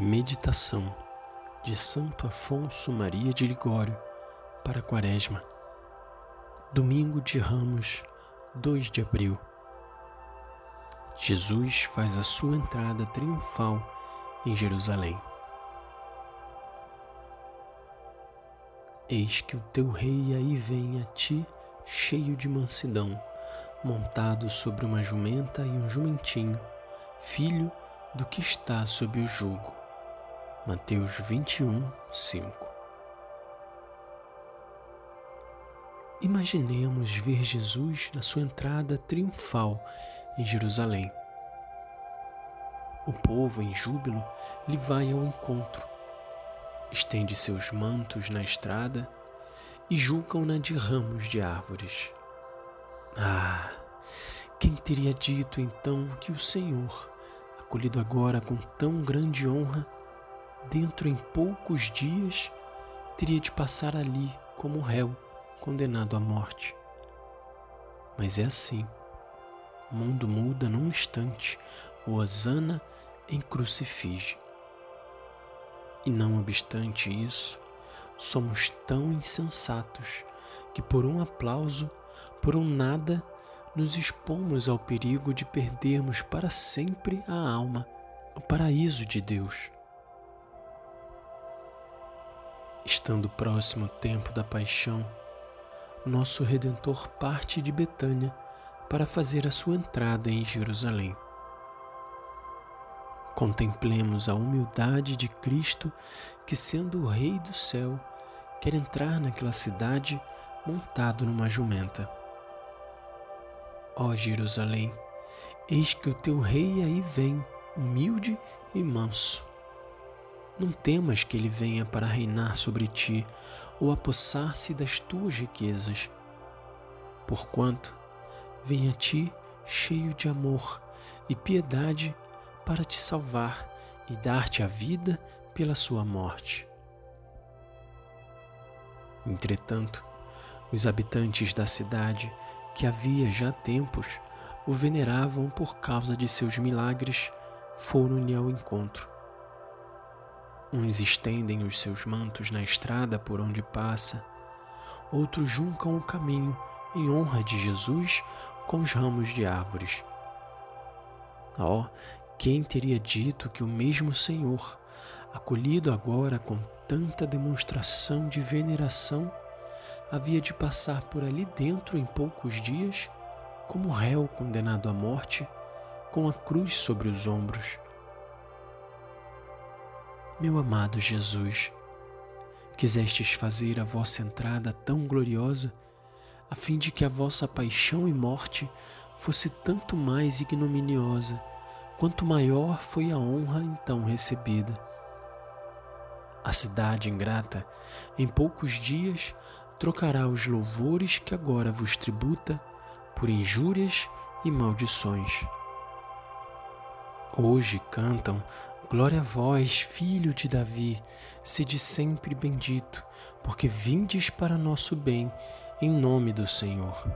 Meditação de Santo Afonso Maria de Ligório para Quaresma. Domingo de Ramos, 2 de abril. Jesus faz a sua entrada triunfal em Jerusalém. Eis que o teu rei aí vem a ti, cheio de mansidão, montado sobre uma jumenta e um jumentinho, filho do que está sob o jugo Mateus 21, 5 Imaginemos ver Jesus na sua entrada triunfal em Jerusalém. O povo, em júbilo, lhe vai ao encontro, estende seus mantos na estrada e julgam-na de ramos de árvores. Ah, quem teria dito então que o Senhor, acolhido agora com tão grande honra, dentro em poucos dias teria de passar ali como réu condenado à morte. Mas é assim. O mundo muda num instante. O Osana em crucifige. E não obstante isso, somos tão insensatos que por um aplauso, por um nada, nos expomos ao perigo de perdermos para sempre a alma, o paraíso de Deus. Estando próximo o tempo da paixão, nosso Redentor parte de Betânia para fazer a sua entrada em Jerusalém. Contemplemos a humildade de Cristo que, sendo o Rei do céu, quer entrar naquela cidade montado numa jumenta. Ó Jerusalém, eis que o teu rei aí vem, humilde e manso não temas que ele venha para reinar sobre ti ou apossar-se das tuas riquezas, porquanto vem a ti cheio de amor e piedade para te salvar e dar-te a vida pela sua morte. Entretanto, os habitantes da cidade, que havia já tempos o veneravam por causa de seus milagres, foram-lhe ao encontro Uns estendem os seus mantos na estrada por onde passa, outros juncam o caminho em honra de Jesus com os ramos de árvores. Oh, quem teria dito que o mesmo Senhor, acolhido agora com tanta demonstração de veneração, havia de passar por ali dentro em poucos dias, como réu condenado à morte, com a cruz sobre os ombros? Meu amado Jesus, quisestes fazer a vossa entrada tão gloriosa, a fim de que a vossa paixão e morte fosse tanto mais ignominiosa, quanto maior foi a honra então recebida. A cidade ingrata, em poucos dias, trocará os louvores que agora vos tributa por injúrias e maldições. Hoje cantam Glória a vós, filho de Davi, sede sempre bendito, porque vindes para nosso bem, em nome do Senhor.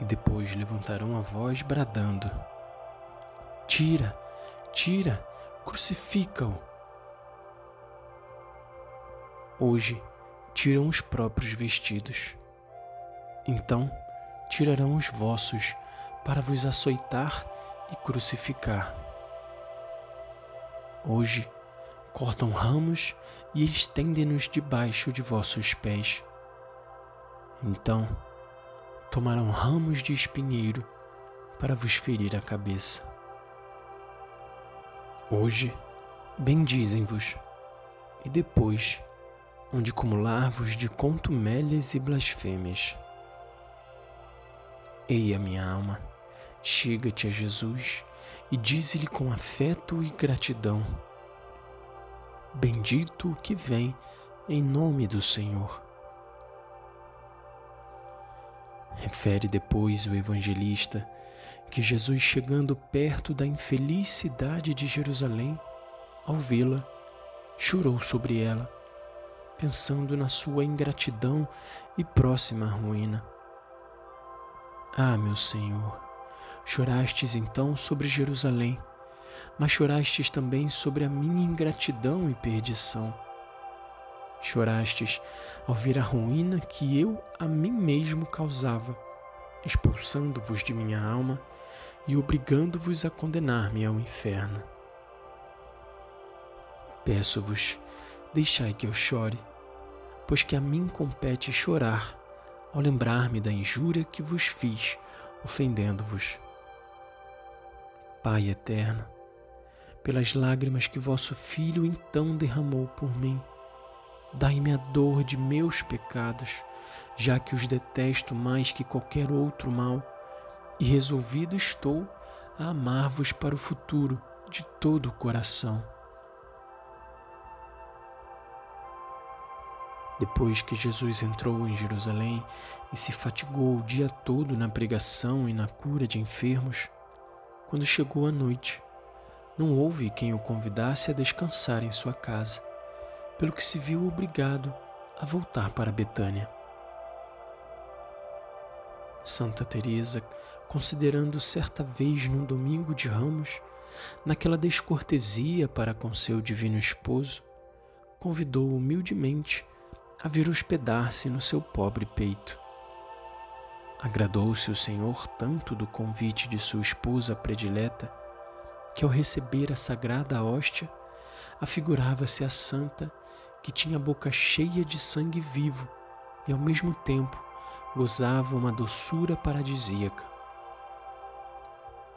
E depois levantarão a voz bradando: Tira, tira, crucifica-o. Hoje tiram os próprios vestidos. Então tirarão os vossos para vos açoitar e crucificar. Hoje cortam ramos e estendem-nos debaixo de vossos pés. Então tomarão ramos de espinheiro para vos ferir a cabeça. Hoje bendizem-vos, e depois onde acumular-vos de contumélias e blasfêmias. Ei, a minha alma, chega-te a Jesus e dize-lhe com afeto e gratidão: Bendito o que vem em nome do Senhor. Refere depois o evangelista que Jesus, chegando perto da infeliz cidade de Jerusalém, ao vê-la, chorou sobre ela, pensando na sua ingratidão e próxima ruína. Ah, meu Senhor, Chorastes então sobre Jerusalém, mas chorastes também sobre a minha ingratidão e perdição. Chorastes ao ver a ruína que eu a mim mesmo causava, expulsando-vos de minha alma e obrigando-vos a condenar-me ao inferno. Peço-vos, deixai que eu chore, pois que a mim compete chorar ao lembrar-me da injúria que vos fiz, ofendendo-vos. Pai eterno, pelas lágrimas que vosso Filho então derramou por mim, dai-me a dor de meus pecados, já que os detesto mais que qualquer outro mal, e resolvido estou a amar-vos para o futuro de todo o coração. Depois que Jesus entrou em Jerusalém e se fatigou o dia todo na pregação e na cura de enfermos, quando chegou a noite, não houve quem o convidasse a descansar em sua casa, pelo que se viu obrigado a voltar para Betânia. Santa Teresa, considerando certa vez num domingo de ramos, naquela descortesia para com seu divino esposo, convidou humildemente a vir hospedar-se no seu pobre peito. Agradou-se o Senhor tanto do convite de sua esposa predileta, que ao receber a sagrada hóstia, afigurava-se a santa que tinha a boca cheia de sangue vivo e ao mesmo tempo gozava uma doçura paradisíaca.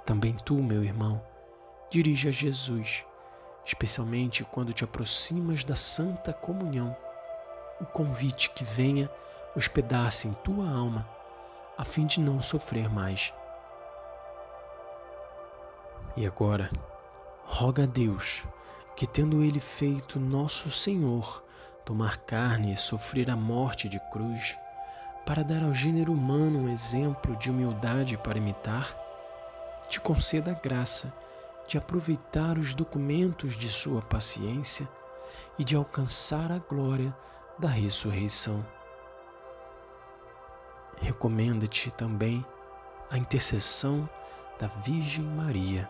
Também tu, meu irmão, dirige a Jesus, especialmente quando te aproximas da santa comunhão o convite que venha hospedar-se em tua alma, a fim de não sofrer mais. E agora, roga a Deus que, tendo Ele feito nosso Senhor tomar carne e sofrer a morte de cruz, para dar ao gênero humano um exemplo de humildade para imitar, te conceda a graça de aproveitar os documentos de Sua paciência e de alcançar a glória da ressurreição. Recomenda-te também a intercessão da Virgem Maria